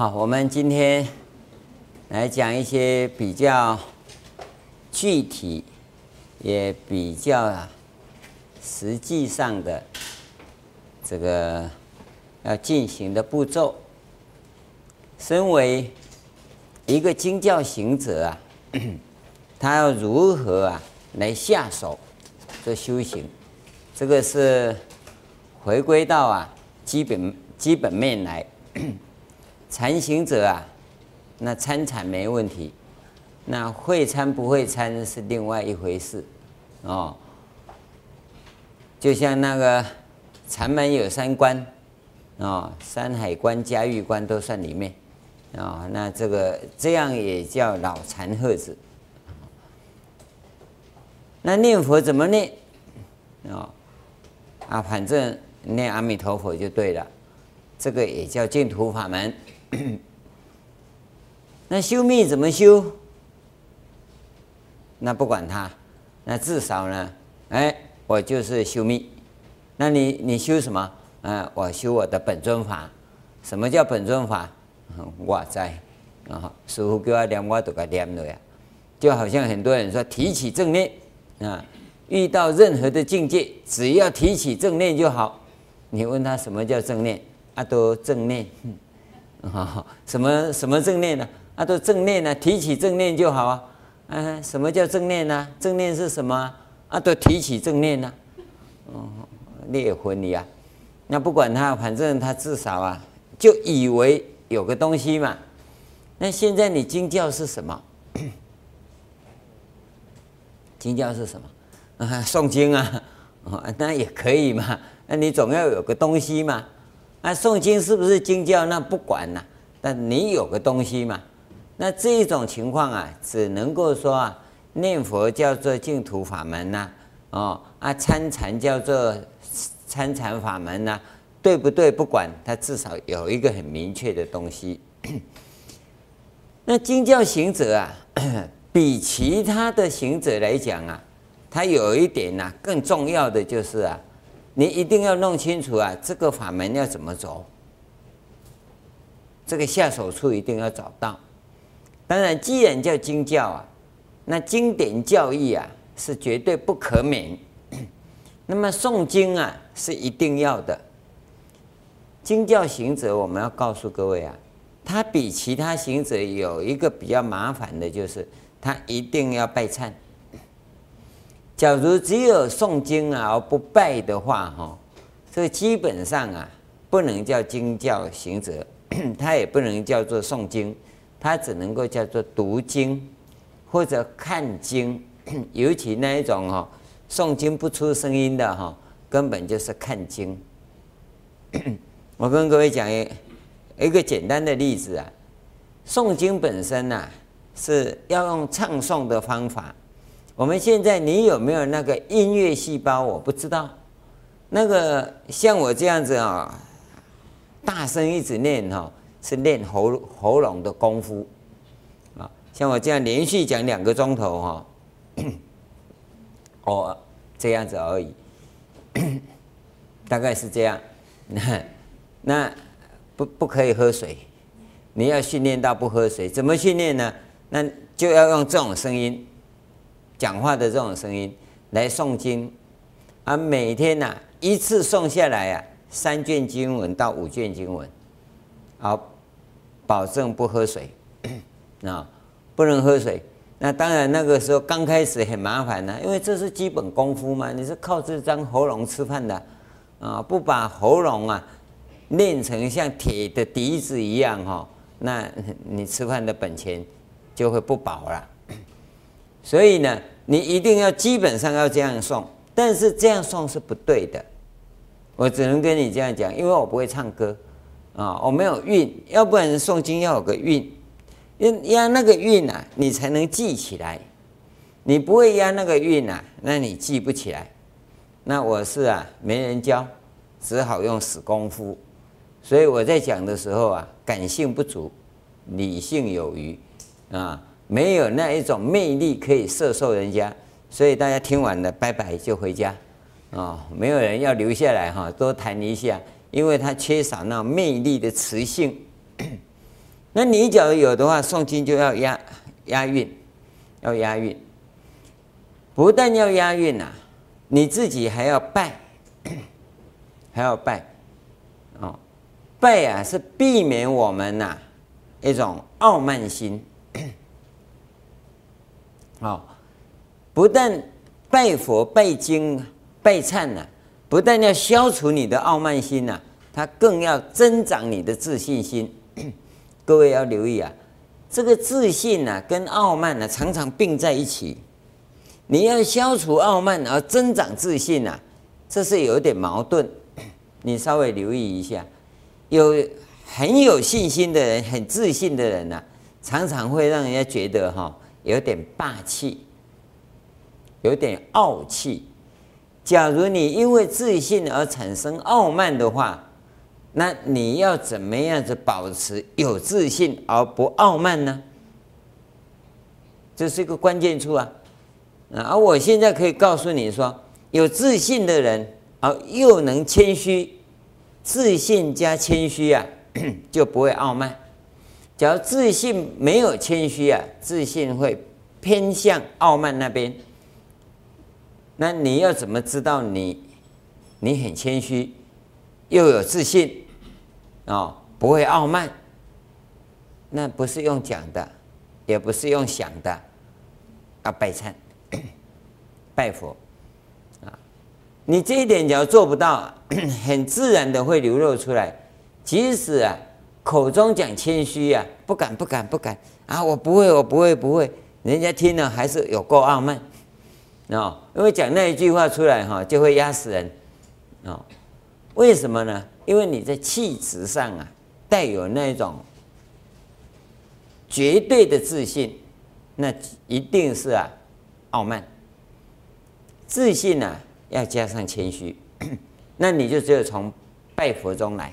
好，我们今天来讲一些比较具体，也比较实际上的这个要进行的步骤。身为一个经教行者啊，他要如何啊来下手做修行？这个是回归到啊基本基本面来。禅行者啊，那参禅没问题，那会参不会参是另外一回事哦。就像那个禅门有三关哦，山海关、嘉峪关都算里面啊、哦。那这个这样也叫老禅鹤子。那念佛怎么念、哦？啊，反正念阿弥陀佛就对了。这个也叫净土法门。那修密怎么修？那不管他，那至少呢，哎，我就是修密。那你你修什么？嗯、我修我的本尊法。什么叫本尊法？我在啊，师父叫我念，我都给念了呀。就好像很多人说提起正念啊，遇到任何的境界，只要提起正念就好。你问他什么叫正念？啊，都正念。啊，什么什么正念呢？啊，都正念呢，提起正念就好啊。啊，什么叫正念呢？正念是什么？啊，都提起正念呢。哦，裂魂你啊，那不管他，反正他至少啊，就以为有个东西嘛。那现在你经教是什么？经教是什么？啊，诵经啊，哦，那也可以嘛。那你总要有个东西嘛。那诵经是不是经教？那不管了，但你有个东西嘛。那这一种情况啊，只能够说啊，念佛叫做净土法门呐，哦啊，参禅叫做参禅法门呐，对不对？不管，它至少有一个很明确的东西。那经教行者啊，比其他的行者来讲啊，他有一点呐，更重要的就是啊。你一定要弄清楚啊，这个法门要怎么走，这个下手处一定要找到。当然，既然叫经教啊，那经典教义啊是绝对不可免。那么诵经啊是一定要的。经教行者，我们要告诉各位啊，他比其他行者有一个比较麻烦的，就是他一定要拜忏。假如只有诵经啊而不拜的话，哈，这基本上啊不能叫经教行者，他也不能叫做诵经，他只能够叫做读经或者看经，尤其那一种哈诵经不出声音的哈，根本就是看经。我跟各位讲一一个简单的例子啊，诵经本身呐是要用唱诵的方法。我们现在你有没有那个音乐细胞？我不知道。那个像我这样子啊，大声一直念哈，是练喉喉咙的功夫啊。像我这样连续讲两个钟头哈，哦，这样子而已，大概是这样。那那不不可以喝水，你要训练到不喝水，怎么训练呢？那就要用这种声音。讲话的这种声音来诵经啊，每天呐、一次诵下来啊，三卷经文到五卷经文，好，保证不喝水 啊，不能喝水。那当然那个时候刚开始很麻烦呢、因为这是基本功夫嘛，你是靠这张喉咙吃饭的啊，不把喉咙啊练成像铁的笛子一样哈，那你吃饭的本钱就会不保了。所以呢，你一定要基本上要这样诵，但是这样诵是不对的。我只能跟你这样讲，因为我不会唱歌啊，我没有韵，要不然诵经要有个韵，要压那个韵啊，你才能记起来。你不会压那个韵啊，那你记不起来。那我是啊，没人教，只好用死功夫。所以我在讲的时候啊，感性不足，理性有余啊。没有那一种魅力可以摄受人家，所以大家听完了，拜拜就回家，哦，没有人要留下来哈，多谈一下，因为他缺少那魅力的磁性。那你假如有的话，诵经就要押押韵，要押韵。不但要押韵呐，你自己还要拜，还要拜，哦，拜啊是避免我们呐一种傲慢心。好，不但拜佛、拜经、拜忏呐，不但要消除你的傲慢心呐，它更要增长你的自信心。各位要留意啊，这个自信呐跟傲慢呢常常并在一起。你要消除傲慢而增长自信呐，这是有点矛盾。你稍微留意一下，有很有信心的人、很自信的人呐，常常会让人家觉得哈有点霸气，有点傲气。假如你因为自信而产生傲慢的话，那你要怎么样子保持有自信而不傲慢呢？这是一个关键处啊。而我现在可以告诉你说，有自信的人啊，又能谦虚，自信加谦虚啊，就不会傲慢。假如自信没有谦虚啊，自信会偏向傲慢那边。那你要怎么知道你你很谦虚，又有自信啊，不会傲慢？那不是用讲的，也不是用想的，啊拜忏。拜佛啊，你这一点只要做不到，很自然的会流露出来。即使啊，口中讲谦虚啊，不敢不敢不敢啊，我不会我不会不会，人家听了还是有够傲慢哦。因为讲那一句话出来哈，就会压死人哦。为什么呢？因为你在气质上啊，带有那种绝对的自信，那一定是啊。傲慢、自信呢、啊，要加上谦虚，那你就只有从拜佛中来。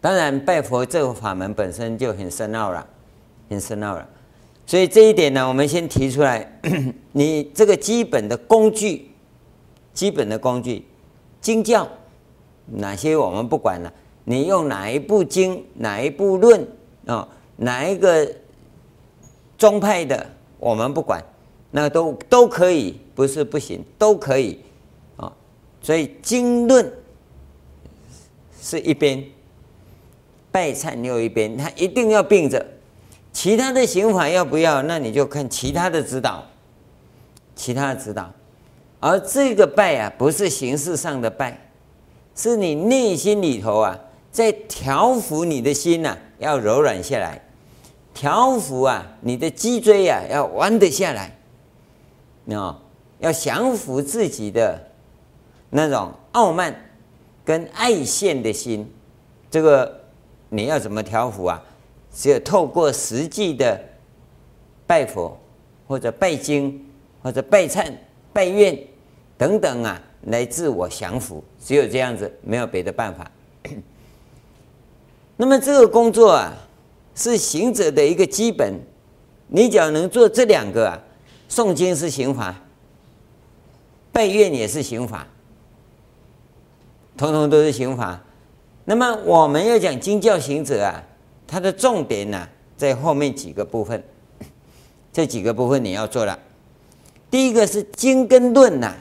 当然，拜佛这个法门本身就很深奥了，很深奥了。所以这一点呢，我们先提出来。你这个基本的工具，基本的工具，经教哪些我们不管了。你用哪一部经，哪一部论啊，哪一个宗派的？我们不管，那都都可以，不是不行，都可以啊。所以经论是一边，拜忏又一边，他一定要并着。其他的刑法要不要？那你就看其他的指导，其他的指导。而这个拜啊，不是形式上的拜，是你内心里头啊，在调伏你的心呐、啊，要柔软下来。调伏啊，你的脊椎啊要弯得下来，啊，要降服自己的那种傲慢跟爱现的心，这个你要怎么调伏啊？只有透过实际的拜佛或者拜经或者拜忏拜愿等等啊，来自我降服，只有这样子，没有别的办法。那么这个工作啊。是行者的一个基本，你只要能做这两个啊，诵经是行法，拜愿也是行法，通通都是行法。那么我们要讲经教行者啊，它的重点呢、在后面几个部分，这几个部分你要做了。第一个是经跟论呐、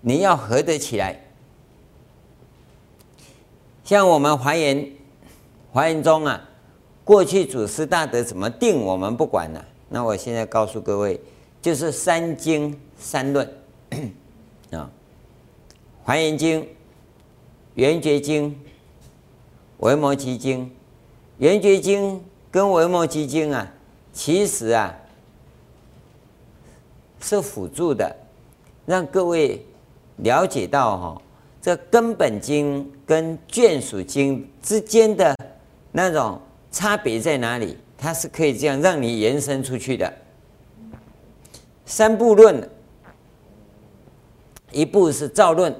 你要合得起来。像我们华严，华严宗啊。过去祖师大德怎么定，我们不管了。那我现在告诉各位，就是三经三论 啊，《华严经》、《圆觉经》、《维摩诘经》。《圆觉经》跟《维摩诘经》啊，其实啊是辅助的，让各位了解到哈，这根本经跟眷属经之间的那种。差别在哪里？它是可以这样让你延伸出去的。三部论，一部是造论，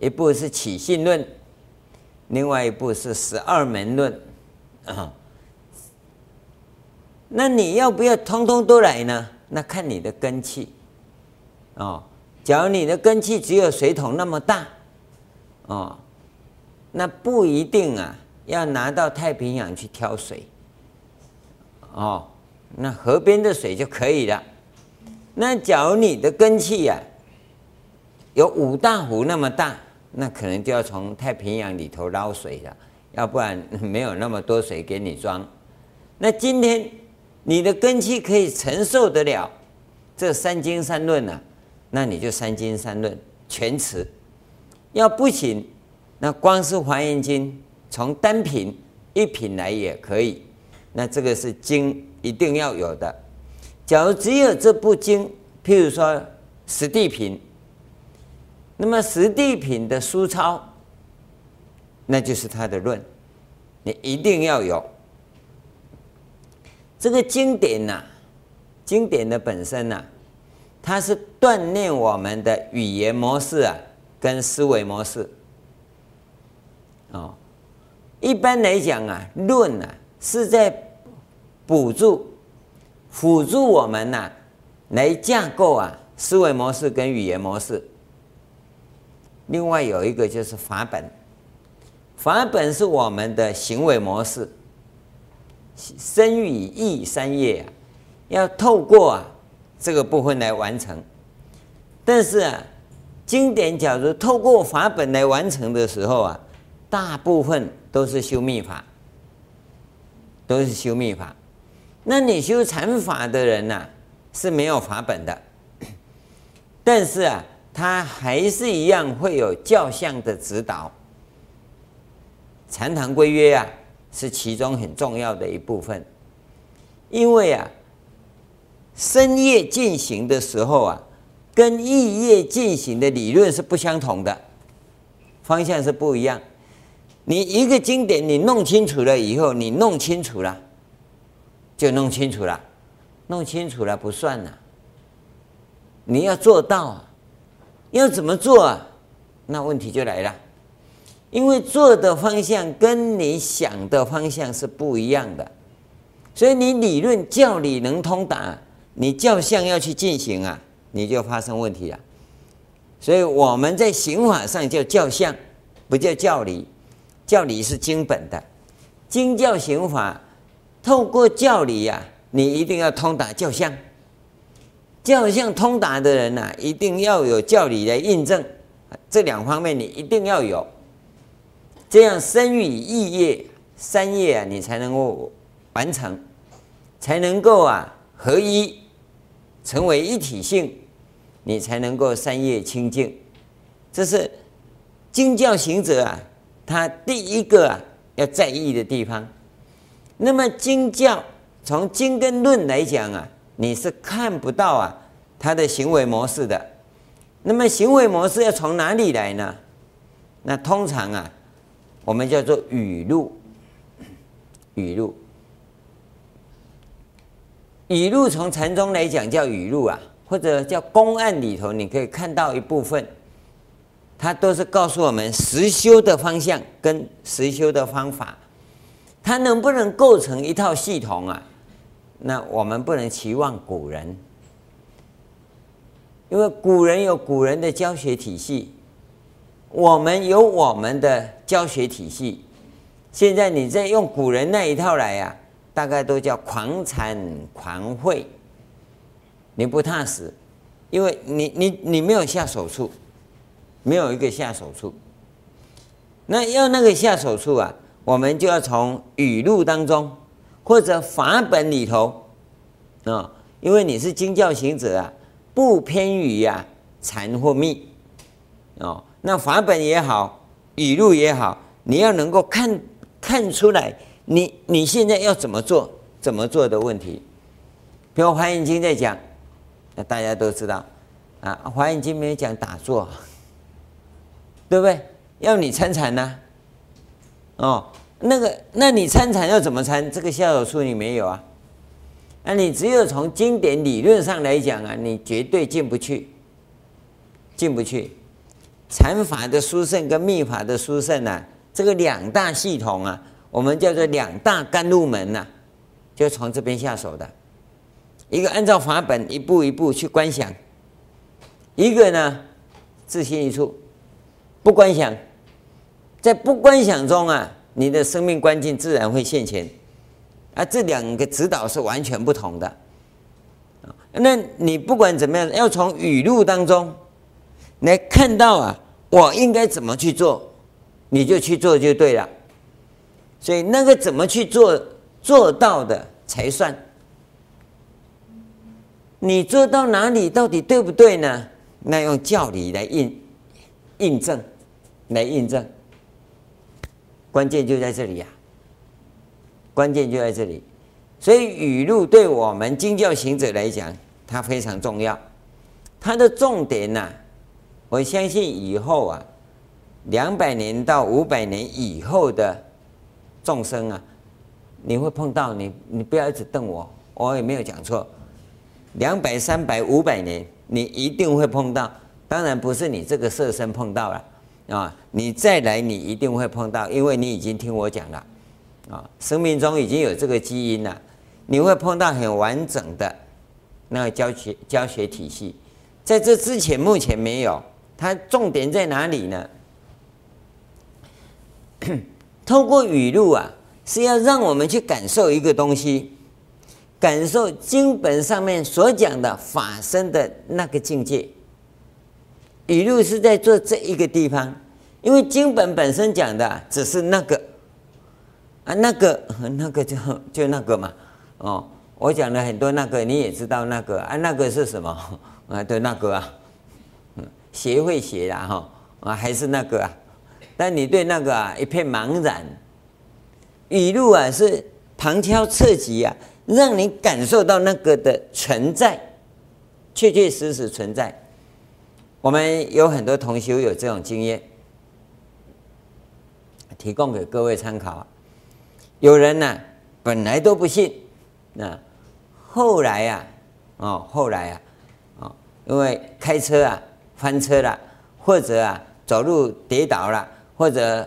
一部是起信论，另外一部是十二门论啊。那你要不要通通都来呢？那看你的根器哦。假如你的根器只有水桶那么大哦，那不一定啊。要拿到太平洋去挑水，哦，那河边的水就可以了。那假如你的根器呀、啊，有五大湖那么大，那可能就要从太平洋里头捞水了，要不然 没有那么多水给你装。那今天你的根气可以承受得了这三经三论啊，那你就三经三论全持。要不行，那光是华严经从单品一品来也可以。那这个是经一定要有的。假如只有这部经，譬如说十地品，那么十地品的书抄，那就是他的论，你一定要有。这个经典呐、经典的本身呐、它是锻炼我们的语言模式啊，跟思维模式。哦，一般来讲啊，论啊是在补助、辅助我们呐、来架构啊思维模式跟语言模式。另外有一个就是法本，法本是我们的行为模式。身与意三业啊，要透过啊这个部分来完成。但是啊，经典假如透过法本来完成的时候啊，大部分都是修密法，都是修密法。那你修禅法的人呐、是没有法本的，但是啊，他还是一样会有教相的指导，禅堂规约啊。是其中很重要的一部分，因为啊，深夜进行的时候啊，跟意业进行的理论是不相同的，方向是不一样。你一个经典你弄清楚了以后，你弄清楚了，就弄清楚了，弄清楚了不算了，你要做到，要怎么做啊？那问题就来了。因为做的方向跟你想的方向是不一样的，所以你理论教理能通达，你教相要去进行啊，你就发生问题了。所以我们在行法上叫教相，不叫教理。教理是经本的，经教行法，透过教理呀、啊，你一定要通达教相。教相通达的人呐、啊，一定要有教理来印证，这两方面你一定要有。这样身语意业三业啊，你才能够完成，才能够啊合一，成为一体性，你才能够三业清净。这是经教行者啊，他第一个啊要在意的地方。那么经教从经跟论来讲啊，你是看不到啊他的行为模式的。那么行为模式要从哪里来呢？那通常啊。我们叫做语录，语录，语录从禅宗来讲叫语录啊，或者叫公案里头，你可以看到一部分，它都是告诉我们实修的方向跟实修的方法，它能不能构成一套系统啊？那我们不能期望古人，因为古人有古人的教学体系。我们有我们的教学体系，现在你在用古人那一套来呀、啊，大概都叫狂禅狂会，你不踏实，因为你你你没有下手处，没有一个下手处。那要那个下手处啊，我们就要从语录当中或者法本里头啊，因为你是经教行者啊，不偏于呀禅或密哦。那法本也好，语录也好，你要能够看看出来你，你现在要怎么做，怎么做的问题。比如《华严经》在讲，那大家都知道啊，《华严经》没有讲打坐，对不对？要你参禅呢？哦，那个，那你参禅要怎么参？这个下手处你没有啊？那你只有从经典理论上来讲啊，你绝对进不去，进不去。禅法的殊胜跟密法的殊胜啊，这个两大系统啊，我们叫做两大甘露门呐、就从这边下手的。一个按照法本一步一步去观想，一个呢自心一处不观想，在不观想中啊，你的生命关键自然会现前。啊，这两个指导是完全不同的。那你不管怎么样，要从语录当中来看到啊，我应该怎么去做，你就去做就对了。所以那个怎么去做做到的才算。你做到哪里到底对不对呢？那用教理来印印证，来印证。关键就在这里呀、啊，关键就在这里。所以语录对我们经教行者来讲，它非常重要。它的重点呢、我相信以后啊，两百年到五百年以后的众生啊，你会碰到你，你不要一直瞪我，我也没有讲错。两百、三百、五百年，你一定会碰到。当然不是你这个色身碰到了啊，你再来你一定会碰到，因为你已经听我讲了啊，生命中已经有这个基因了，你会碰到很完整的那个教学教学体系。在这之前，目前没有。它重点在哪里呢？透过语录啊，是要让我们去感受一个东西。感受经本上面所讲的法身的那个境界，语录是在做这一个地方，因为经本本身讲的只是那个啊，那个那个就就那个嘛，哦，我讲了很多那个，你也知道那个啊，那个是什么啊？对，那个啊，学会学啦哈啊，还是那个啊，但你对那个啊一片茫然，语录啊是旁敲侧击啊。让你感受到那个的存在，确确实实存在。我们有很多同学有这种经验，提供给各位参考。有人呢、本来都不信，那后来呀、啊，哦，后来呀、啊，哦，因为开车啊翻车了，或者啊走路跌倒了，或者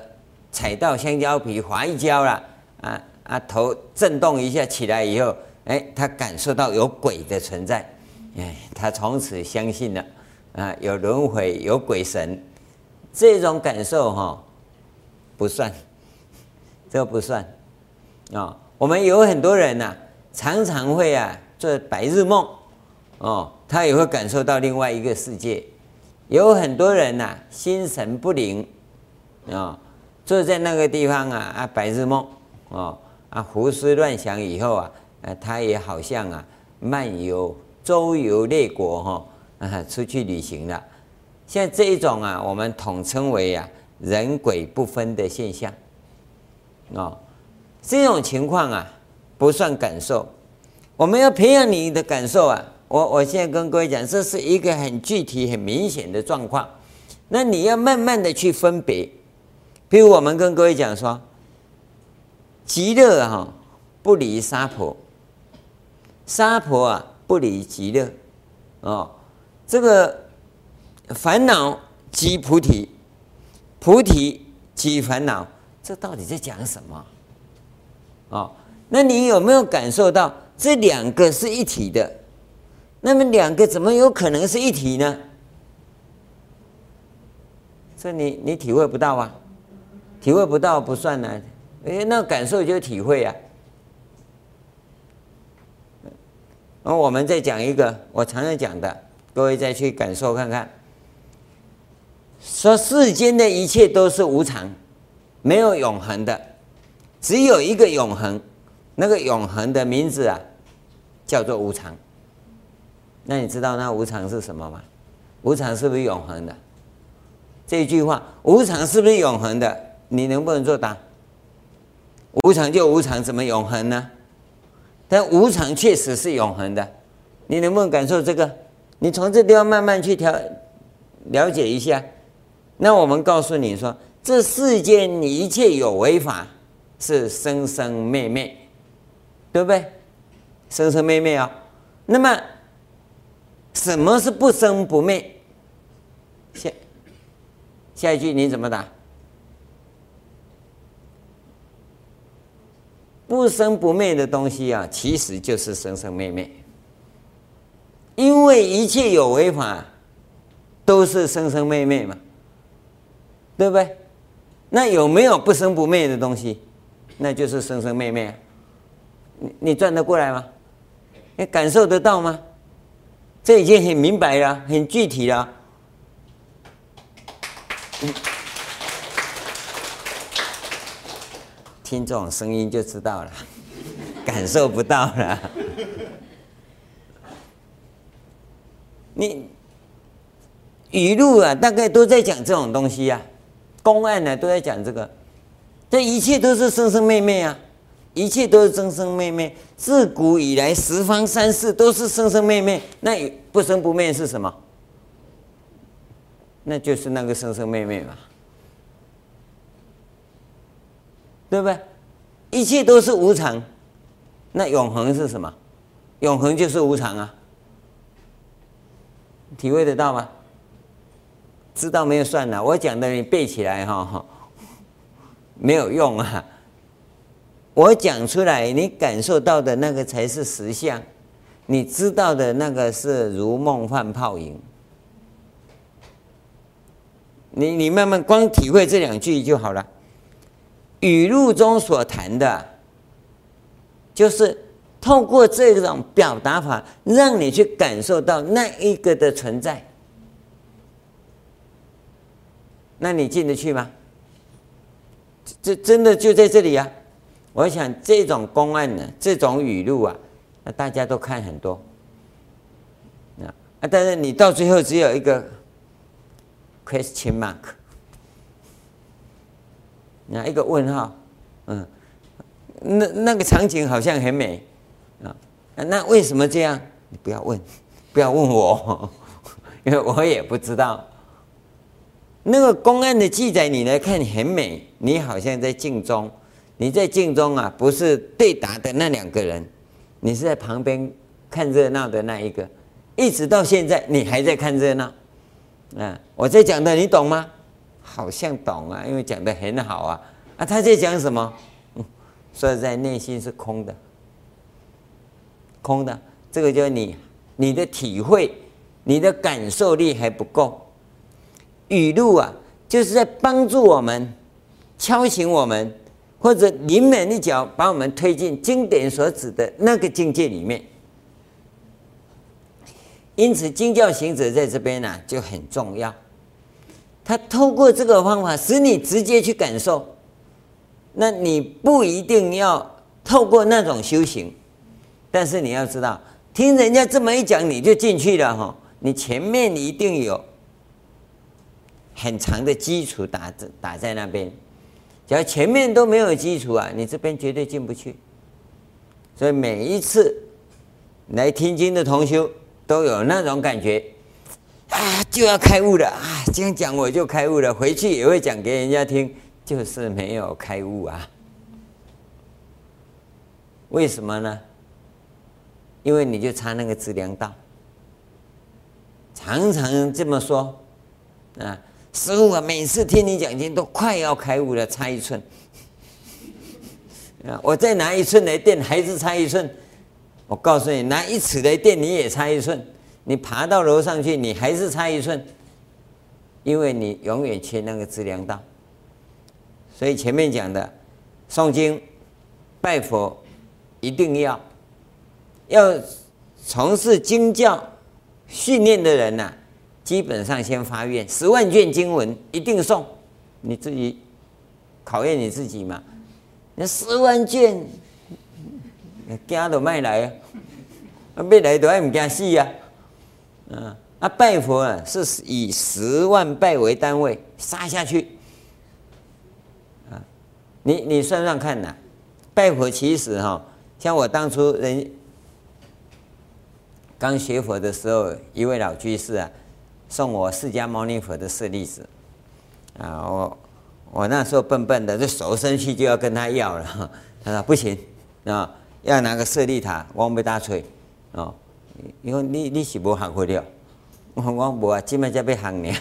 踩到香蕉皮滑一跤了，啊。啊，头震动一下起来以后，哎，他感受到有鬼的存在，哎，他从此相信了，啊，有轮回，有鬼神，这种感受哈、哦，不算，这不算，啊、我们有很多人呐、常常会啊做白日梦，哦，他也会感受到另外一个世界，有很多人呐、心神不宁，啊、坐在那个地方啊啊白日梦，哦。啊，胡思乱想以后啊，呃，他也好像啊，漫游周游列国哈，啊，出去旅行了。像这一种啊，我们统称为啊，人鬼不分的现象。哦，这种情况啊，不算感受。我们要培养你的感受啊，我我现在跟各位讲，这是一个很具体、很明显的状况。那你要慢慢的去分别。比如我们跟各位讲说。极乐哈不离娑婆，娑婆啊不离极乐，哦，这个烦恼即菩提，菩提即烦恼，这到底在讲什么？哦，那你有没有感受到这两个是一体的？那么两个怎么有可能是一体呢？这你你体会不到啊，体会不到不算呢。哎，那感受就体会啊。那我们再讲一个我常常讲的，各位再去感受看看。说世间的一切都是无常，没有永恒的，只有一个永恒。那个永恒的名字啊，叫做无常。那你知道那无常是什么吗？无常是不是永恒的？这一句话，无常是不是永恒的？你能不能作答？无常就无常，怎么永恒呢？但无常确实是永恒的，你能不能感受这个？你从这地方慢慢去调了解一下。那我们告诉你说，这世间一切有为法是生生灭灭，对不对？生生灭灭啊、那么什么是不生不灭？下下一句你怎么答？不生不灭的东西啊，其实就是生生灭灭。因为一切有为法都是生生灭灭嘛，对不对？那有没有不生不灭的东西？那就是生生灭灭。你你转得过来吗？你感受得到吗？这已经很明白了，很具体了。听这种声音就知道了，感受不到了。你语录啊，大概都在讲这种东西呀、公案呢，都在讲这个，这一切都是生生灭灭啊，一切都是生生灭灭。自古以来，十方三世都是生生灭灭。那不生不灭是什么？那就是那个生生灭灭嘛，对不对？一切都是无常，那永恒是什么？永恒就是无常啊，体会得到吗？知道没有算了，我讲的你背起来哈，没有用啊。我讲出来，你感受到的那个才是实相，你知道的那个是如梦幻泡影。你你慢慢光体会这两句就好了。语录中所谈的，就是透过这种表达法，让你去感受到那一个的存在。那你进得去吗？这真的就在这里啊！我想这种公案呢，这种语录啊，那大家都看很多。啊，但是你到最后只有一个 question mark，那一个问号，嗯，那那个场景好像很美啊，那为什么这样？你不要问，不要问我，因为我也不知道。那个公案的记载，你来看很美，你好像在镜中，你在镜中啊，不是对答的那两个人，你是在旁边看热闹的那一个，一直到现在你还在看热闹，啊，我在讲的你懂吗？好像懂啊，因为讲的很好啊，啊，他在讲什么？说实在内心是空的，空的，这个就是你你的体会，你的感受力还不够。语录啊，就是在帮助我们，敲醒我们，或者临门一脚把我们推进经典所指的那个境界里面。因此，经教行者在这边呢、就很重要。他透过这个方法，使你直接去感受。那你不一定要透过那种修行，但是你要知道，听人家这么一讲，你就进去了哈。你前面你一定有。很长的基础打在打在那边，只要前面都没有基础啊，你这边绝对进不去。所以每一次来听经的同修都有那种感觉啊，就要开悟了啊！这样讲我就开悟了，回去也会讲给人家听，就是没有开悟啊。为什么呢？因为你就差那个资粮道，常常这么说啊。师父啊，每次听你讲经都快要开悟了，差一寸。啊，我再拿一寸来垫，还是差一寸。我告诉你，拿一尺来垫，你也差一寸。你爬到楼上去，你还是差一寸，因为你永远缺那个资粮道。所以前面讲的诵经、拜佛，一定要要从事经教训练的人呐、基本上先发愿，十万卷经文一定送，你自己考验你自己嘛。那十万卷，惊都卖来啊，啊，没来都还唔惊死啊。啊，啊拜佛啊，是以十万拜为单位杀下去。啊，你你算算看呐，拜佛其实哈，像我当初人刚学佛的时候，一位老居士啊。送我释迦牟尼佛的舍利子，啊，我我那时候笨笨的，就手伸去就要跟他要了，他说不行啊，要拿个舍利塔，我没大吹，哦，因为你你是无学会了，我我无啊，今麦才要学呢，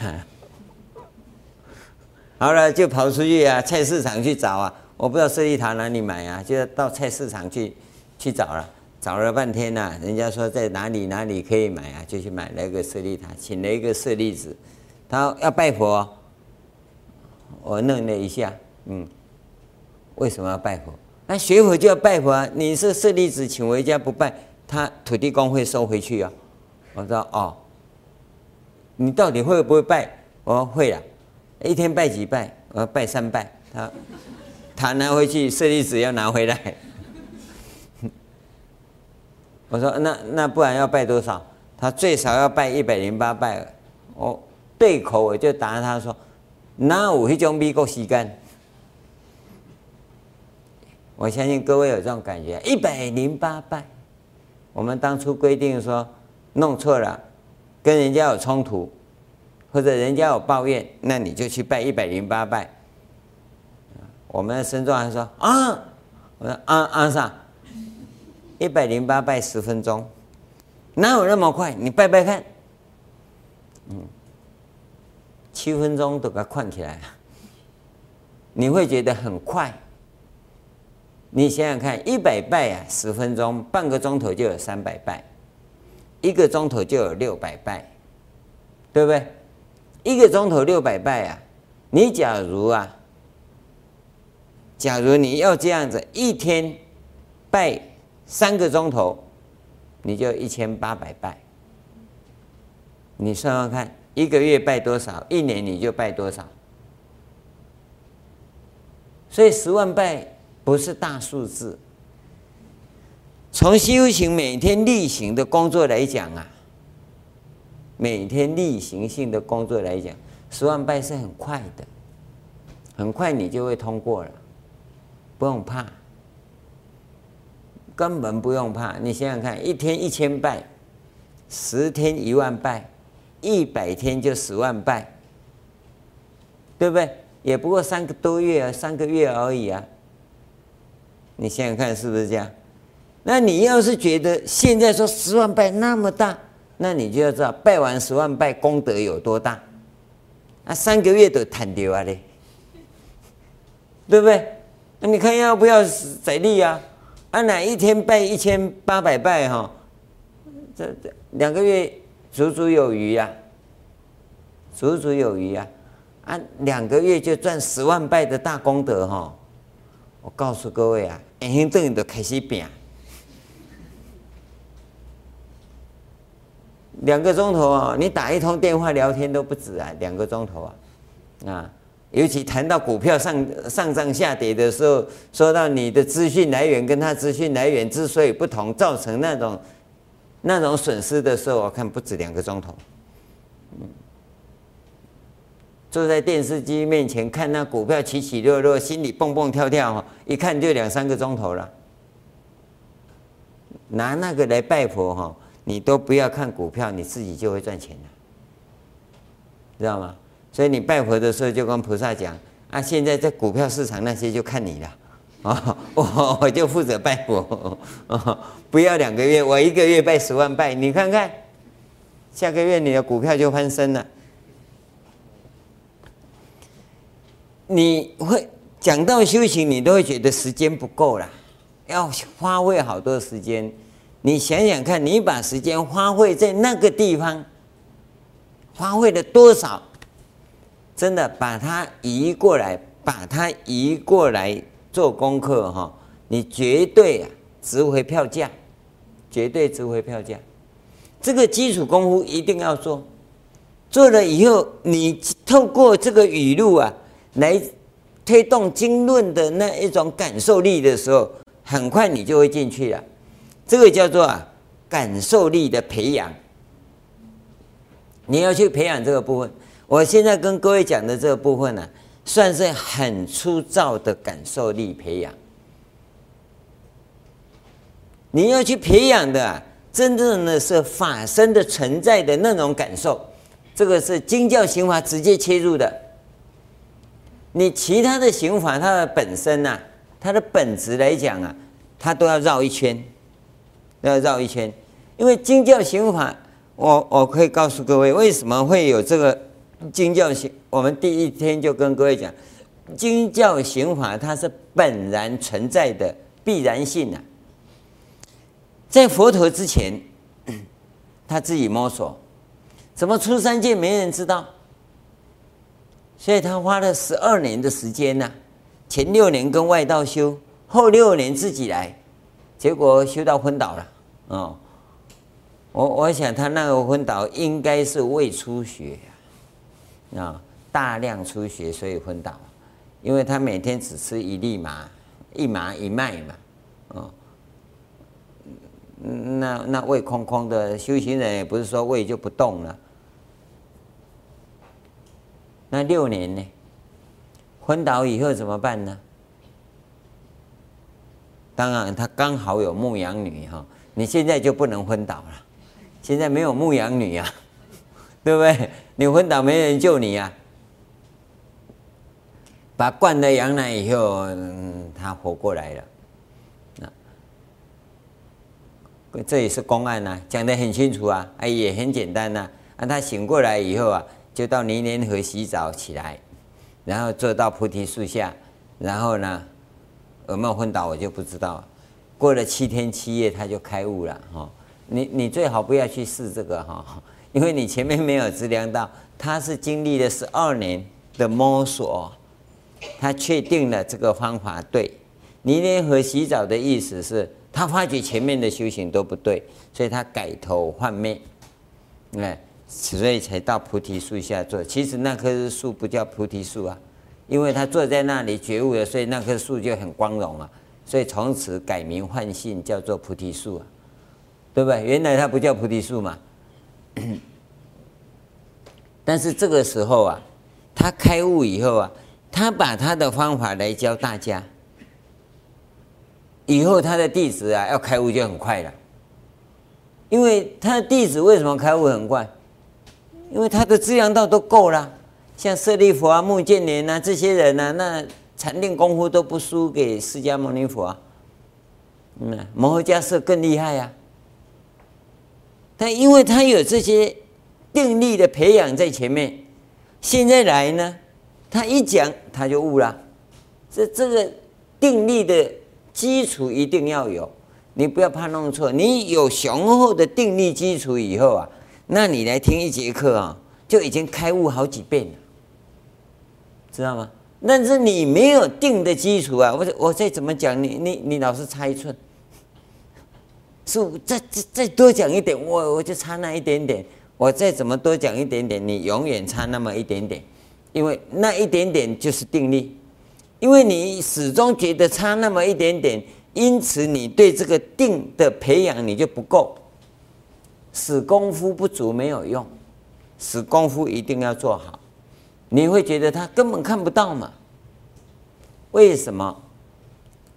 好了，就跑出去啊，菜市场去找啊，我不知道舍利塔哪里买啊，就要到菜市场去去找了。找了半天呐、人家说在哪里哪里可以买啊，就去买了一个舍利塔，请了一个舍利子，他要拜佛，我愣了一下，嗯，为什么要拜佛？那学佛就要拜佛啊！你是舍利子请回家不拜，他土地公会收回去啊。我说哦，你到底会不会拜？我说会了，一天拜几拜？我说拜三拜。他他拿回去，舍利子要拿回来。我说那那不然要拜多少？他最少要拜一百零八拜。我对口我就答他说，哪有那种美国时间？我相信各位有这种感觉，一百零八拜。我们当初规定说，弄错了，跟人家有冲突，或者人家有抱怨，那你就去拜一百零八拜。我们的僧众还说啊，我说啊啊啥？一百零八拜十分钟，哪有那么快？你拜拜看，嗯，七分钟都给它快起来，你会觉得很快。你想想看，一百拜啊，十分钟，半个钟头就有三百拜，一个钟头就有六百拜，对不对？一个钟头六百拜啊，你假如啊，假如你要这样子，一天拜。三个钟头，你就一千八百拜。你算算看，一个月拜多少？一年你就拜多少？所以十万拜不是大数字。从修行每天例行的工作来讲啊，每天例行性的工作来讲，十万拜是很快的，很快你就会通过了，不用怕。根本不用怕，你想想看，一天一千拜，十天一万拜，一百天就十万拜，对不对？也不过三个多月啊，三个月而已啊。你想想看，是不是这样？那你要是觉得现在说十万拜那么大，那你就要知道拜完十万拜功德有多大。那，三个月都谈掉啊嘞，对不对？那你看要不要再立啊？啊，哪一天拜一千八百拜哈？这这两个月足足有余呀，足足有余呀！啊，两个月就赚十万拜的大功德哈！我告诉各位啊，眼睛瞪都开始变。两个钟头啊，你打一通电话聊天都不止啊，两个钟头啊，啊。尤其谈到股票上上涨下跌的时候，说到你的资讯来源跟他资讯来源之所以不同，造成那种那种损失的时候，我看不止两个钟头。坐在电视机面前看那股票起起落落，心里蹦蹦跳跳，一看就两三个钟头了。拿那个来拜佛哈，你都不要看股票，你自己就会赚钱了，知道吗？所以你拜佛的时候就跟菩萨讲啊，现在在股票市场那些就看你了，啊，我 我就负责拜佛，啊，不要两个月，我一个月拜十万拜，你看看，下个月你的股票就翻身了。你会讲到修行，你都会觉得时间不够了，要花费好多时间。你想想看，你把时间花费在那个地方，花费了多少？真的把它移过来，把它移过来做功课哈，你绝对啊值回票价，绝对值回票价。这个基础功夫一定要做，做了以后，你透过这个语录啊来推动经论的那一种感受力的时候，很快你就会进去了。这个叫做啊感受力的培养，你要去培养这个部分。我现在跟各位讲的这个部分呢、算是很粗糙的感受力培养。你要去培养的、真正的是法身的存在的那种感受，这个是经教行法直接切入的。你其他的行法，它的本身呐、啊，它的本质来讲啊，它都要绕一圈，要绕一圈。因为经教行法，我我可以告诉各位，为什么会有这个。经教行，我们第一天就跟各位讲，经教行法它是本然存在的必然性啊。在佛陀之前，他自己摸索，怎么出三界没人知道。所以他花了十二年的时间呐、啊，前六年跟外道修，后六年自己来，结果修到昏倒了。哦，我我想他那个昏倒应该是胃出血，啊，大量出血所以昏倒，因为他每天只吃一粒麻，一麻一麦嘛，哦，那那胃空空的，修行人也不是说胃就不动了。那六年呢？昏倒以后怎么办呢？当然，他刚好有牧羊女哈。你现在就不能昏倒了，现在没有牧羊女啊，对不对？你昏倒没人救你啊。把灌了羊奶以后，嗯，他活过来了。那这也是公案呐、讲得很清楚啊，哎，也很简单呐、啊。啊，他醒过来以后啊。就到泥莲河洗澡起来，然后坐到菩提树下，然后呢，有没有昏倒我就不知道。过了七天七夜，他就开悟了哈。你你最好不要去试这个哈，因为你前面没有资粮道，他是经历了十二年的摸索，他确定了这个方法对。泥莲和洗澡的意思是他发觉前面的修行都不对，所以他改头换面，哎。所以才到菩提树下坐。其实那棵树不叫菩提树啊，因为他坐在那里觉悟了，所以那棵树就很光荣啊。所以从此改名换姓叫做菩提树啊，对不对？原来它不叫菩提树嘛。但是这个时候啊，他开悟以后啊，他把他的方法来教大家，以后他的弟子啊要开悟就很快了，因为他的弟子为什么开悟很快？因为他的资粮道都够了，像舍利弗啊、目犍连啊这些人啊，那禅定功夫都不输给释迦牟尼佛啊。嗯，摩诃迦叶更厉害呀、但因为他有这些定力的培养在前面，现在来呢，他一讲他就悟了。这这个定力的基础一定要有，你不要怕弄错。你有雄厚的定力基础以后啊。那你来听一节课啊，就已经开悟好几遍了，知道吗？但是你没有定的基础啊，我我再怎么讲你，你你老是差一寸，是再再再多讲一点，我我就差那一点点，我再怎么多讲一点点，你永远差那么一点点，因为那一点点就是定力，因为你始终觉得差那么一点点，因此你对这个定的培养你就不够。死功夫不足没有用，死功夫一定要做好。你会觉得他根本看不到嘛？为什么？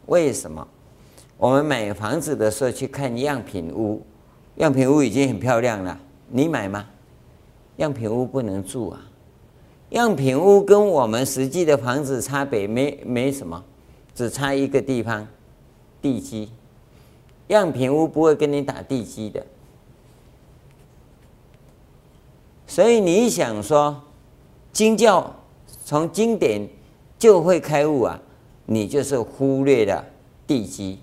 为什么？我们买房子的时候去看样品屋，样品屋已经很漂亮了，你买吗？样品屋不能住啊。样品屋跟我们实际的房子差别没没什么，只差一个地方，地基。样品屋不会跟你打地基的。所以你想说，经教从经典就会开悟啊？你就是忽略了地基。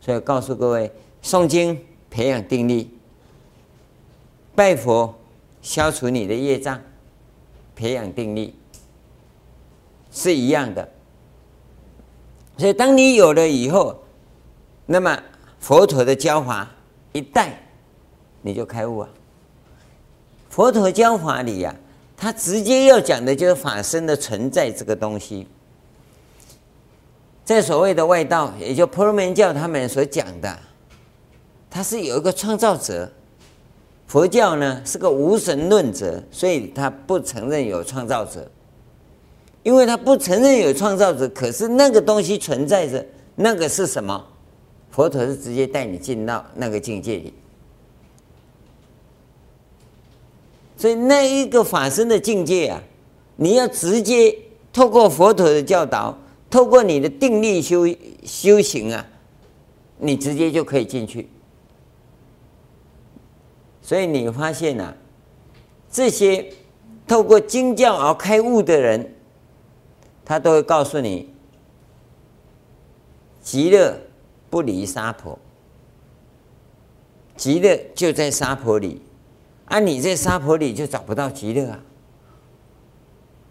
所以告诉各位，诵经培养定力，拜佛消除你的业障，培养定力是一样的。所以当你有了以后，那么佛陀的教法一带，你就开悟啊。佛陀教法里呀、啊，他直接要讲的就是法身的存在这个东西。在所谓的外道，也就婆罗门教他们所讲的，他是有一个创造者。佛教呢是个无神论者，所以他不承认有创造者。因为他不承认有创造者，可是那个东西存在着，那个是什么？佛陀是直接带你进到那个境界里。所以那一个法身的境界啊，你要直接透过佛陀的教导，透过你的定力修修行啊，你直接就可以进去。所以你发现啊，这些透过经教而开悟的人，他都会告诉你，极乐不离沙婆，极乐就在沙婆里。啊，你在沙婆里就找不到极乐啊！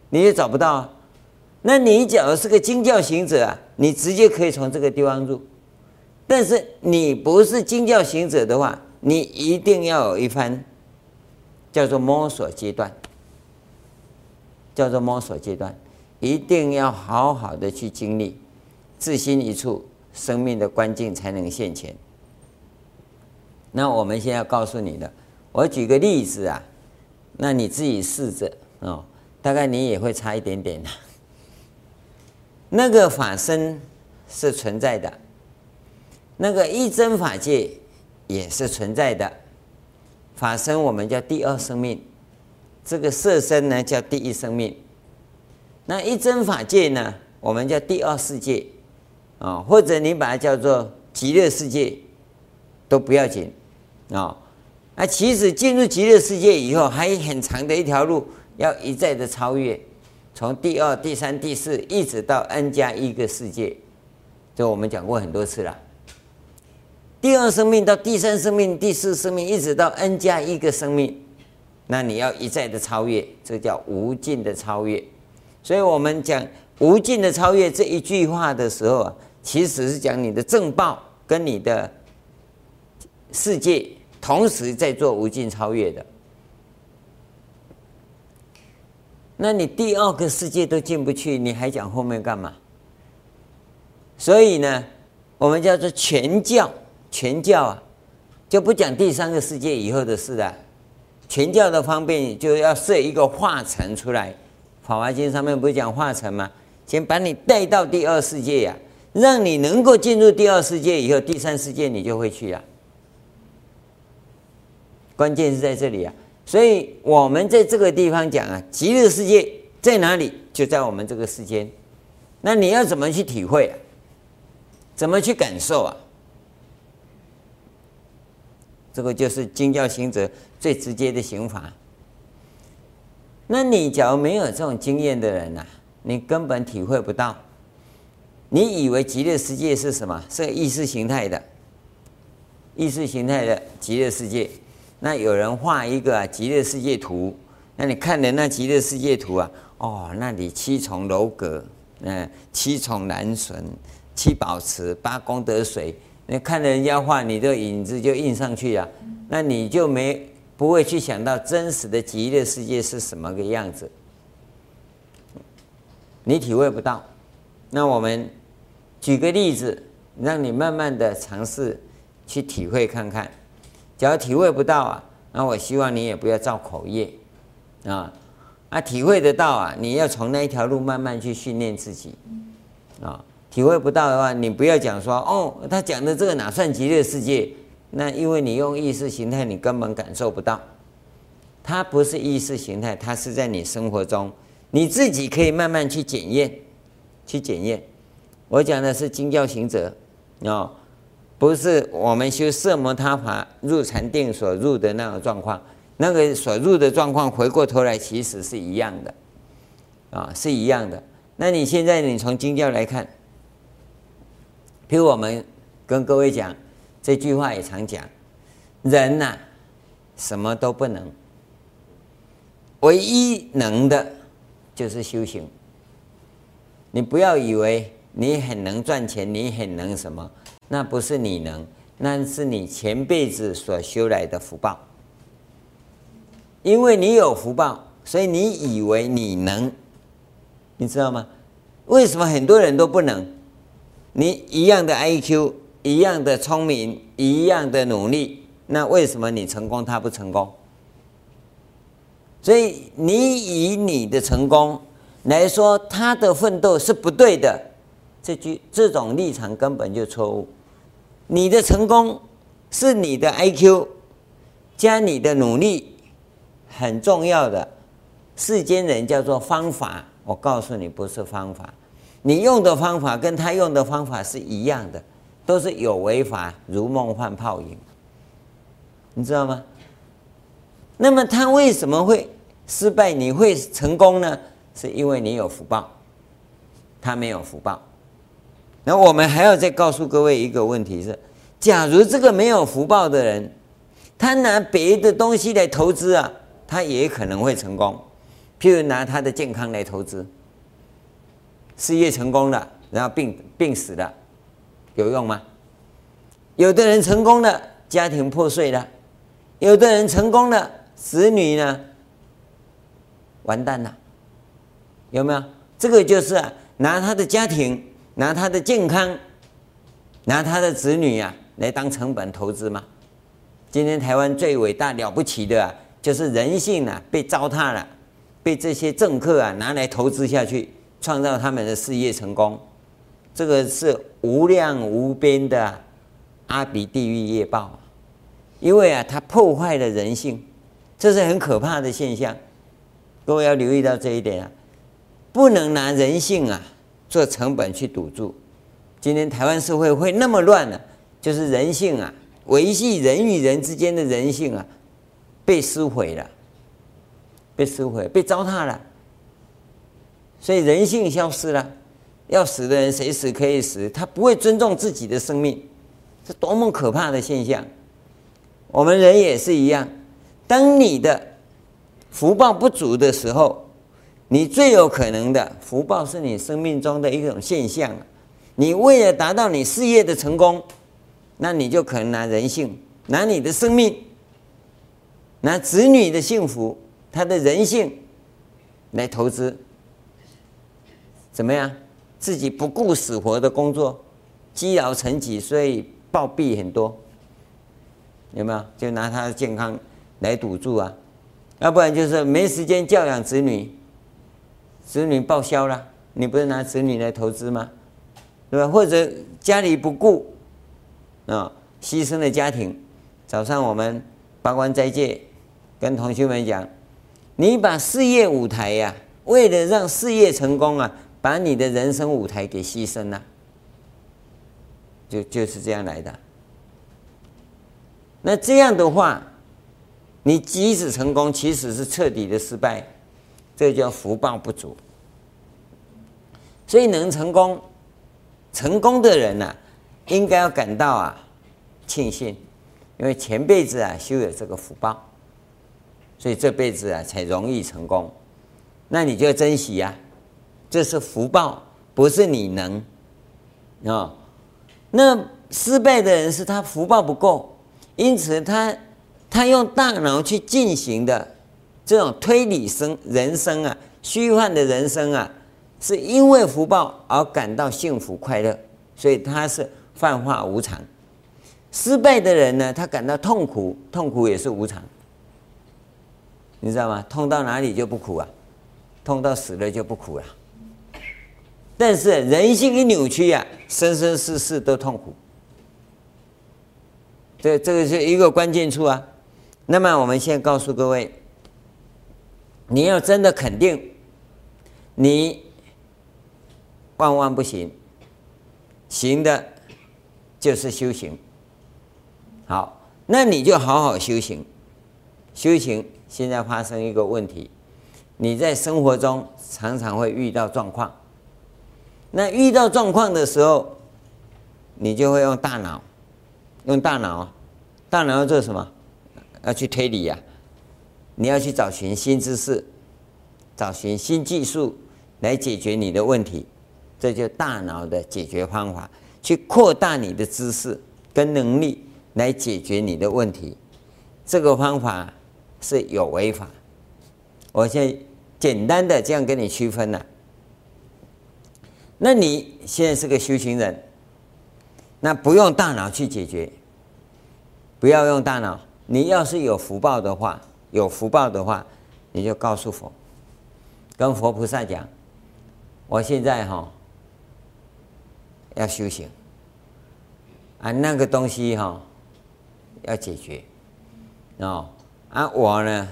你也找不到啊。那你假如是个经教行者啊，你直接可以从这个地方入。但是你不是经教行者的话，你一定要有一番叫做摸索阶段，叫做摸索阶段，一定要好好的去经历，自心一处，生命的关键才能现前。那我们现在告诉你的，我举个例子啊，那你自己试着哦，大概你也会差一点点的。那个法身是存在的，那个一真法界也是存在的。法身我们叫第二生命，这个色身呢叫第一生命。那一真法界呢，我们叫第二世界啊，或者你把它叫做极乐世界，都不要紧。啊，那其实进入极乐世界以后，还有很长的一条路要一再的超越，从第二、第三、第四，一直到 n 加一个世界，这我们讲过很多次了。第二生命到第三生命、第四生命，一直到 n 加一个生命，那你要一再的超越，这叫无尽的超越。所以我们讲无尽的超越这一句话的时候啊，其实是讲你的正报跟你的世界。同时在做无尽超越的，那你第二个世界都进不去，你还讲后面干嘛？所以呢，我们叫做全教，全教啊，就不讲第三个世界以后的事了。全教的方便就要设一个化层出来，《法华经》上面不是讲化层吗？先把你带到第二世界呀、让你能够进入第二世界以后，第三世界你就会去呀、关键是在这里啊，所以我们在这个地方讲啊，极乐世界在哪里？就在我们这个世间。那你要怎么去体会啊？怎么去感受啊？这个就是经教行者最直接的行法。那你假如没有这种经验的人呐、你根本体会不到。你以为极乐世界是什么？是意识形态的，意识形态的极乐世界。那有人画一个啊极乐世界图，那你看的那极乐世界图啊，哦，那里七重楼阁，嗯，七重南神，七宝池，八功德水，你看人家画，你的影子就印上去了，那你就没不会去想到真实的极乐世界是什么个样子，你体会不到。那我们举个例子，让你慢慢的尝试去体会看看。假如体会不到啊，那我希望你也不要造口业啊。啊，体会得到啊，你要从那一条路慢慢去训练自己啊。体会不到的话，你不要讲说哦，他讲的这个哪算极乐世界？那因为你用意识形态，你根本感受不到。它不是意识形态，它是在你生活中，你自己可以慢慢去检验，去检验。我讲的是经教行者啊。不是我们修色摩他法入禅定所入的那种状况，那个所入的状况回过头来其实是一样的，啊，是一样的。那你现在你从经教来看，譬如我们跟各位讲这句话也常讲，人呐，什么都不能，唯一能的就是修行。你不要以为你很能赚钱，你很能什么。那不是你能，那是你前辈子所修来的福报。因为你有福报，所以你以为你能，你知道吗？为什么很多人都不能？你一样的 IQ，一样的聪明，一样的努力，那为什么你成功，他不成功？所以你以你的成功来说，他的奋斗是不对的，这句这种立场根本就错误。你的成功是你的 IQ 加你的努力很重要的。世间人叫做方法，我告诉你不是方法。你用的方法跟他用的方法是一样的，都是有为法，如梦幻泡影。你知道吗？那么他为什么会失败？你会成功呢？是因为你有福报，他没有福报。那我们还要再告诉各位一个问题是：假如这个没有福报的人，他拿别的东西来投资啊，他也可能会成功。譬如拿他的健康来投资，事业成功了，然后病病死了，有用吗？有的人成功了，家庭破碎了；有的人成功了，子女呢，完蛋了，有没有？这个就是，拿他的家庭，拿他的健康，拿他的子女啊，来当成本投资吗？今天台湾最伟大了不起的啊，就是人性啊，被糟蹋了，被这些政客啊拿来投资下去，创造他们的事业成功，这个是无量无边的。阿鼻地狱业报，因为啊，它破坏了人性，这是很可怕的现象。各位要留意到这一点啊，不能拿人性啊做成本去赌注。今天台湾社会会那么乱呢、就是人性啊，维系人与人之间的人性啊，被撕毁了，被撕毁，被糟蹋了，所以人性消失了。要死的人随时可以死，他不会尊重自己的生命。是多么可怕的现象！我们人也是一样，当你的福报不足的时候，你最有可能的福报是你生命中的一种现象。你为了达到你事业的成功，那你就可能拿人性、拿你的生命、拿子女的幸福、他的人性来投资，怎么样？自己不顾死活的工作，积劳成疾，所以。暴毙很多，有没有？就拿他的健康来赌注啊，要不然就是没时间教养子女，子女报销了，你不是拿子女来投资吗？对吧？或者家里不顾啊，牺牲了家庭。早上我们八关斋戒，跟同学们讲，你把事业舞台呀、为了让事业成功啊，把你的人生舞台给牺牲了。就就是这样来的。那这样的话，你即使成功，其实是彻底的失败，这叫福报不足。所以能成功，成功的人呢、应该要感到啊庆幸，因为前辈子啊修有这个福报，所以这辈子啊才容易成功。那你就要珍惜呀、啊，这是福报，不是你能啊。那失败的人是他福报不够，因此他他用大脑去进行的这种推理生人生啊，虚幻的人生啊，是因为福报而感到幸福快乐，所以他是幻化无常。失败的人呢，他感到痛苦，痛苦也是无常，你知道吗？痛到哪里就不苦啊？痛到死了就不苦了。但是人性一扭曲呀、啊，生生世世都痛苦。这这个是一个关键处啊。那么我们先告诉各位，你要真的肯定，你万万不行，行的就是修行。好，那你就好好修行。修行现在发生一个问题，你在生活中常常会遇到状况。那遇到状况的时候，你就会用大脑，用大脑，大脑要做什么？要去推理呀、你要去找寻新知识，找寻新技术来解决你的问题，这就大脑的解决方法，去扩大你的知识跟能力来解决你的问题。这个方法是有违法，我现在简单的这样跟你区分了、那你现在是个修行人，那不用大脑去解决，不要用大脑。你要是有福报的话，有福报的话，你就告诉佛，跟佛菩萨讲，我现在哈要修行，啊那个东西哈要解决，哦啊我呢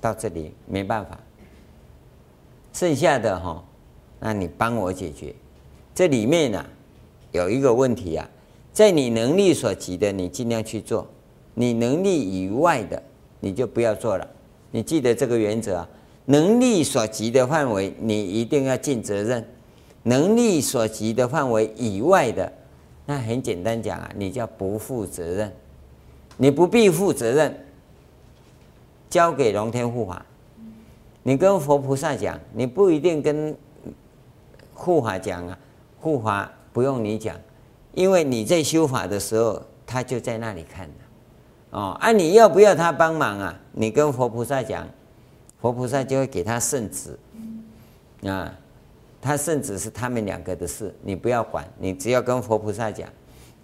到这里没办法，剩下的哈。那你帮我解决，这里面呢、有一个问题啊，在你能力所及的，你尽量去做；你能力以外的，你就不要做了。你记得这个原则啊，能力所及的范围，你一定要尽责任；能力所及的范围以外的，那很简单讲啊，你叫不负责任，你不必负责任，交给龙天护法。你跟佛菩萨讲，你不一定跟护法讲啊，护法不用你讲，因为你在修法的时候，他就在那里看的。哦，啊，你要不要他帮忙啊？你跟佛菩萨讲，佛菩萨就会给他圣旨啊。他圣旨是他们两个的事，你不要管，你只要跟佛菩萨讲，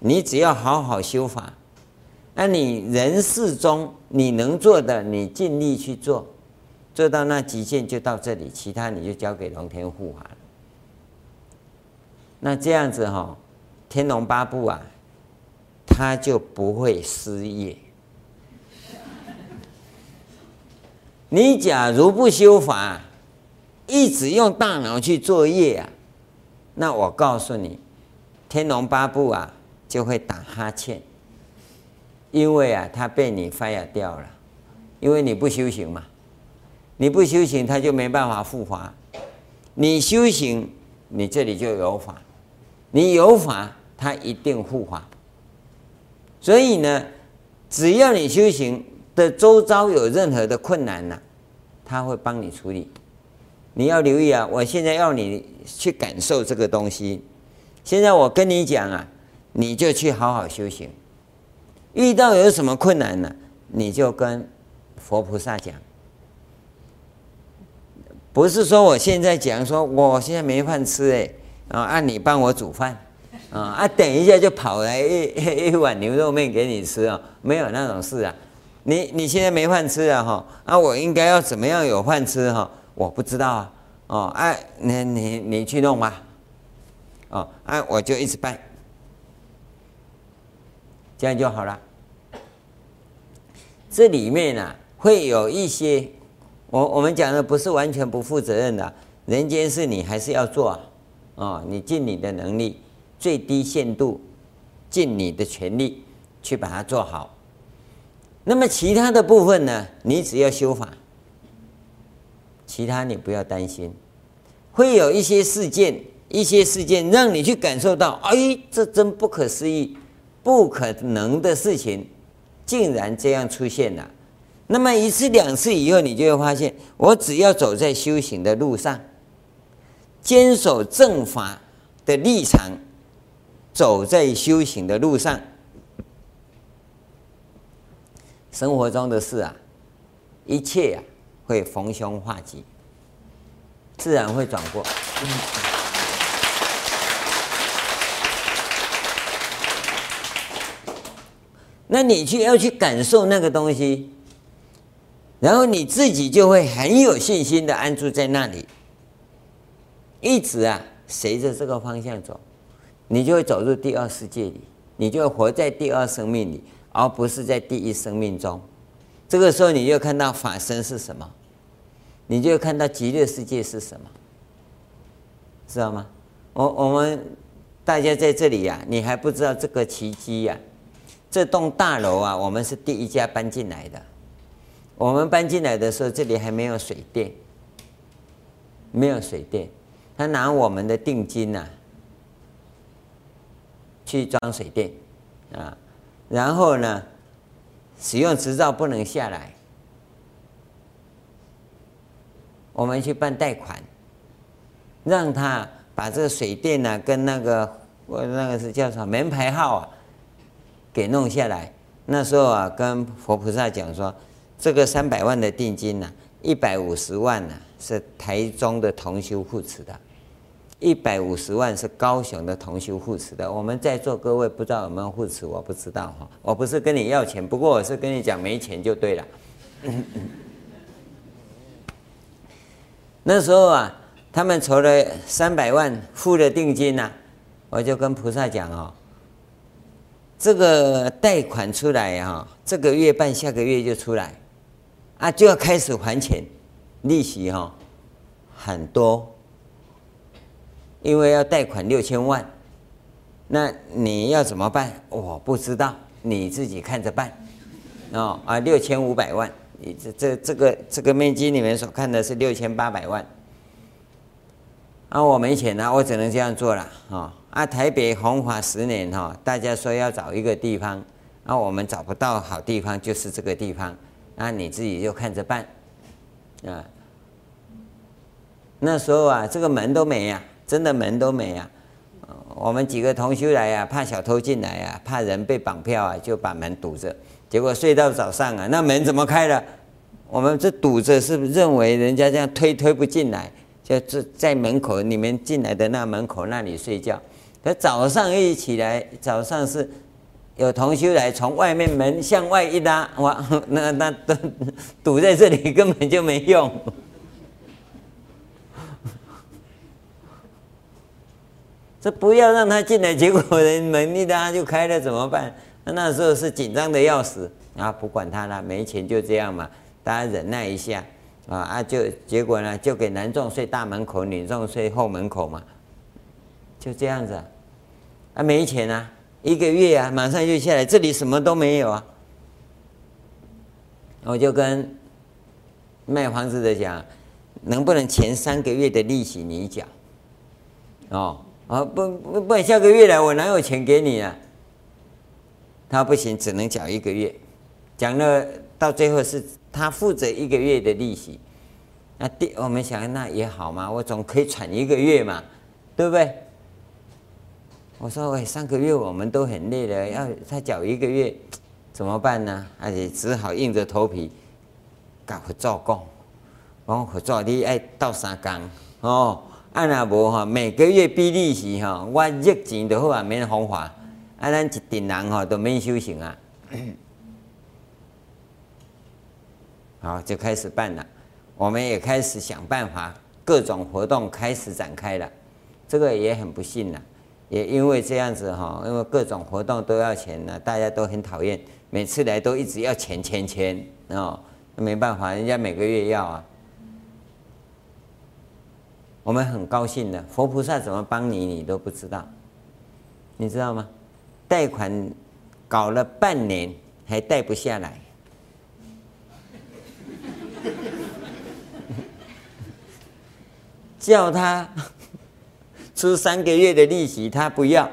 你只要好好修法。那你人世中你能做的，你尽力去做，做到那极限就到这里，其他你就交给龙天护法了。那这样子哈、哦，天龙八部啊，他就不会失业。你假如不修法，一直用大脑去作业啊，那我告诉你，天龙八部啊就会打哈欠，因为啊他被你 fire 掉了，因为你不修行嘛，你不修行他就没办法护法，你修行你这里就有法，你有法他一定护法，所以呢，只要你修行。的周遭有任何的困难呢、他会帮你处理。你要留意啊！我现在要你去感受这个东西。现在我跟你讲啊，你就去好好修行。遇到有什么困难呢、你就跟佛菩萨讲。不是说我现在讲说我现在没饭吃哎，啊，按你帮我煮饭，啊啊，等一下就跑来一一碗牛肉面给你吃啊，没有那种事啊。你你现在没饭吃啊哈？啊，我应该要怎么样有饭吃哈？我不知道啊。哦，哎，你你你去弄吧。哦，哎，我就一直拜，这样就好了。这里面呢，会有一些，我我们讲的不是完全不负责任的，人间事你还是要做啊。哦，你尽你的能力，最低限度，尽你的全力去把它做好。那么其他的部分呢？你只要修法，其他你不要担心。会有一些事件，一些事件让你去感受到，哎，这真不可思议，不可能的事情，竟然这样出现了。那么一次两次以后，你就会发现，我只要走在修行的路上，坚守正法的立场，走在修行的路上。生活中的事啊，一切啊会逢凶化吉，自然会转过。那你去要去感受那个东西，然后你自己就会很有信心的安住在那里，一直啊随着这个方向走，你就会走入第二世界里，你就会活在第二生命里。而不是在第一生命中，这个时候你就看到法身是什么，你就看到极乐世界是什么，知道吗？我我们大家在这里呀、你还不知道这个奇迹呀、这栋大楼啊，我们是第一家搬进来的。我们搬进来的时候，这里还没有水电，没有水电，他拿我们的定金呐、去装水电啊。然后呢，使用执照不能下来，我们去办贷款，让他把这个水电呢、跟那个我那个是叫什么门牌号啊，给弄下来。那时候啊，跟佛菩萨讲说，这个三百万的定金呢、啊，一百五十万呢、是台中的同修护持的。一百五十万是高雄的同修护持的，我们在座各位不知道有没有护持，我不知道哈，我不是跟你要钱，不过我是跟你讲没钱就对了。那时候啊，他们筹了三百万付了定金呐、我就跟菩萨讲哦，这个贷款出来哈，这个月办，下个月就出来，啊就要开始还钱，利息哈很多。因为要贷款六千万，那你要怎么办？我不知道，你自己看着办。哦啊，六千五百万，你这这这个这个面积里面所看的是六千八百万。啊，我没钱了，我只能这样做了。啊啊，台北红华十年哈，大家说要找一个地方，啊，我们找不到好地方，就是这个地方，那你自己就看着办。啊，那时候啊，这个门都没呀、真的门都没、啊。我们几个同修来呀、啊，怕小偷进来呀、啊，怕人被绑票啊，就把门堵着。结果睡到早上啊，那门怎么开了？我们这堵着，是不是认为人家这样推推不进来？就在在门口，你们进来的那门口那里睡觉。可早上一起来，早上是有同修来，从外面门向外一拉，哇，那那都堵在这里，根本就没用。这不要让他进来，结果人门一拉就开了，怎么办？那那时候是紧张的要死啊！不管他了，没钱就这样嘛，大家忍耐一下啊啊！就结果呢，就给男众睡大门口，女众睡后门口嘛，就这样子。啊，没钱啊，一个月啊，马上就下来，这里什么都没有啊。我就跟卖房子的讲，能不能前三个月的利息你缴？哦。啊，不不不，下个月来我哪有钱给你啊？他不行，只能缴一个月。讲了到最后是他负责一个月的利息。那第我们想那也好嘛，我总可以喘一个月嘛，对不对？我说喂，上个月我们都很累了，要他缴一个月怎么办呢？而且只好硬着头皮，赶快做工，我合作你爱到三工哦。按那无哈，每个月比利息哈，我热钱就好啊，免风花。啊，咱一定人哈都免修行啊。好，就开始办了。我们也开始想办法，各种活动开始展开了。这个也很不幸了，也因为这样子哈，因为各种活动都要钱呢，大家都很讨厌，每次来都一直要钱钱钱哦，那没办法，人家每个月要啊。我们很高兴的，佛菩萨怎么帮你，你都不知道，你知道吗？贷款搞了半年还贷不下来，叫他出三个月的利息，他不要。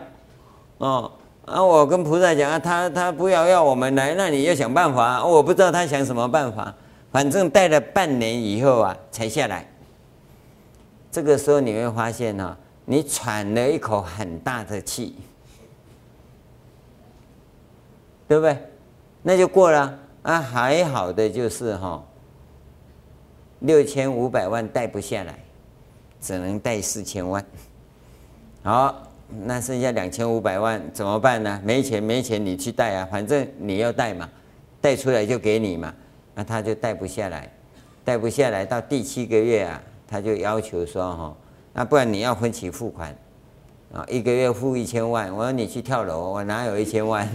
哦，啊，我跟菩萨讲啊，他他不要要我们来，那你要想办法。我不知道他想什么办法，反正贷了半年以后啊，才下来。这个时候你会发现呢，你喘了一口很大的气，对不对？那就过了啊，还好的就是哈，六千五百万贷不下来，只能贷四千万。好，那剩下两千五百万怎么办呢？没钱没钱，你去贷啊，反正你要贷嘛，贷出来就给你嘛。那他就贷不下来，贷不下来到第七个月啊。他就要求说：“哈，那不然你要分期付款，啊，一个月付一千万。我说你去跳楼，我哪有一千万？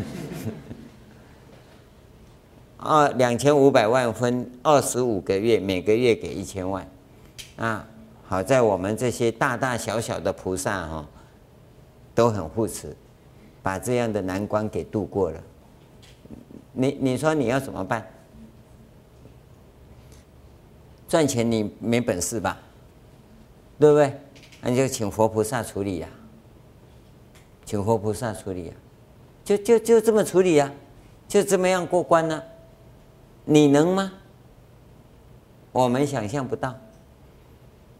二 两千五百万分二十五个月，每个月给一千万。啊，好在我们这些大大小小的菩萨哈，都很护持，把这样的难关给度过了。你你说你要怎么办？赚钱你没本事吧？”对不对？那就请佛菩萨处理呀、请佛菩萨处理呀、就就就这么处理呀、就这么样过关呢、你能吗？我们想象不到。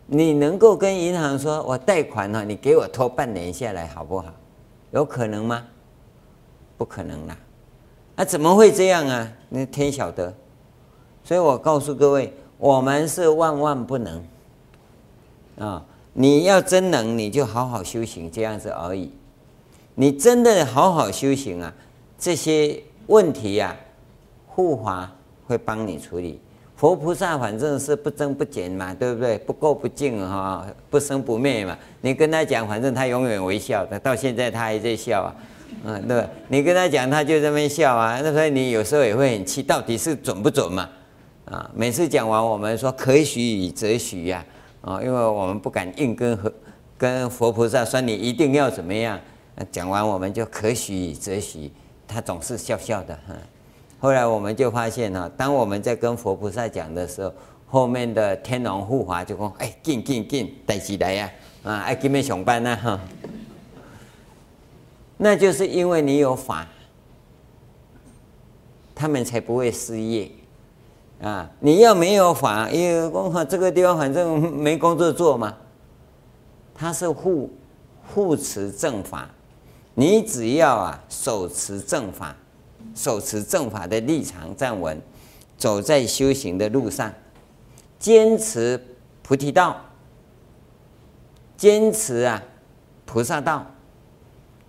你能够跟银行说，我贷款了，你给我拖半年下来好不好？有可能吗？不可能啦！那、啊、怎么会这样啊？那天晓得。所以我告诉各位，我们是万万不能。啊、你要真能，你就好好修行，这样子而已。你真的好好修行啊，这些问题呀、啊，护法会帮你处理。佛菩萨反正是不增不减嘛，对不对？不垢不净哈，不生不灭嘛。你跟他讲，反正他永远微笑的，到现在他还在笑啊，嗯，对。你跟他讲，他就这么笑啊。那所以你有时候也会很气，到底是准不准嘛？啊，每次讲完，我们说可许则许呀。啊因为我们不敢硬跟和跟佛菩萨说，你一定要怎么样。讲完我们就可许则许，他总是笑笑的。哈后来我们就发现哈，当我们在跟佛菩萨讲的时候，后面的天龙护法就说：“哎，进进进，带起来呀！啊，爱给你上班呐哈。”那就是因为你有法，他们才不会失业。啊，你要没有法，因为我看这个地方反正没工作做嘛。他是护护持正法，你只要啊手持正法，手持正法的立场站稳，走在修行的路上，坚持菩提道，坚持啊菩萨道，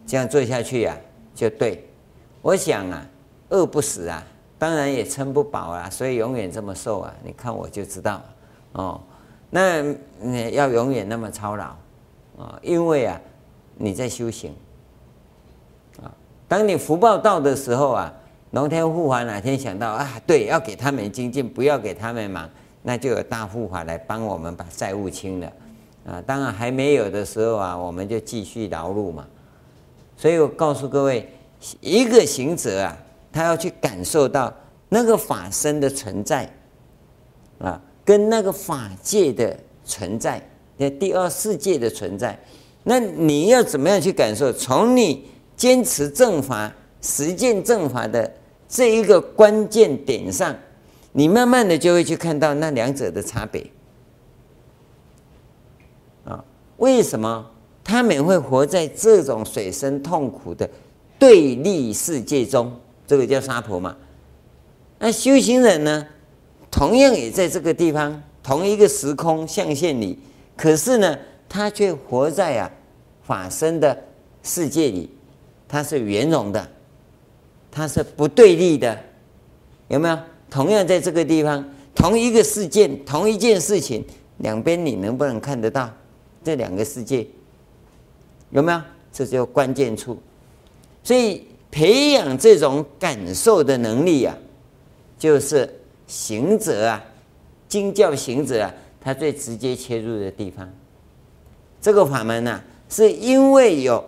这样做下去呀、啊、就对。我想啊，饿不死啊。当然也撑不饱啊，所以永远这么瘦啊！你看我就知道哦。那你要永远那么操劳啊，因为啊你在修行啊。当你福报到的时候啊，龙天护法哪天想到啊，对，要给他们精进，不要给他们忙，那就有大护法来帮我们把债务清了啊。当然还没有的时候啊，我们就继续劳碌嘛。所以我告诉各位，一个行者啊。他要去感受到那个法身的存在，啊，跟那个法界的存在，那第二世界的存在，那你要怎么样去感受？从你坚持正法、实践正法的这一个关键点上，你慢慢的就会去看到那两者的差别。啊，为什么他们会活在这种水深痛苦的对立世界中？这个叫沙婆嘛，那修行人呢，同样也在这个地方，同一个时空象限里，可是呢，他却活在啊法身的世界里，他是圆融的，他是不对立的，有没有？同样在这个地方，同一个事件，同一件事情，两边你能不能看得到这两个世界？有没有？这就关键处，所以。培养这种感受的能力啊，就是行者啊，经教行者啊，他最直接切入的地方。这个法门呢、啊，是因为有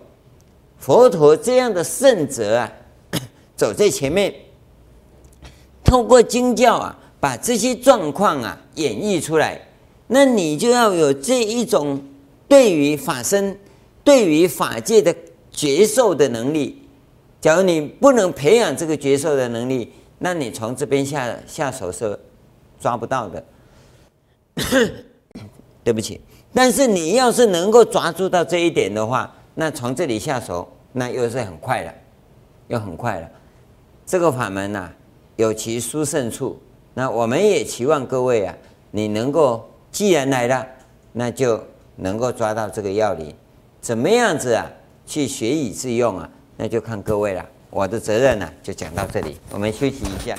佛陀这样的圣者啊，走在前面，透过经教啊，把这些状况啊演绎出来。那你就要有这一种对于法身、对于法界的觉受的能力。假如你不能培养这个觉受的能力，那你从这边下下手是抓不到的。对不起，但是你要是能够抓住到这一点的话，那从这里下手，那又是很快了，又很快了。这个法门呐、有其殊胜处。那我们也期望各位啊，你能够既然来了，那就能够抓到这个要领，怎么样子啊，去学以致用啊？那就看各位了，我的责任呢、就讲到这里，我们休息一下。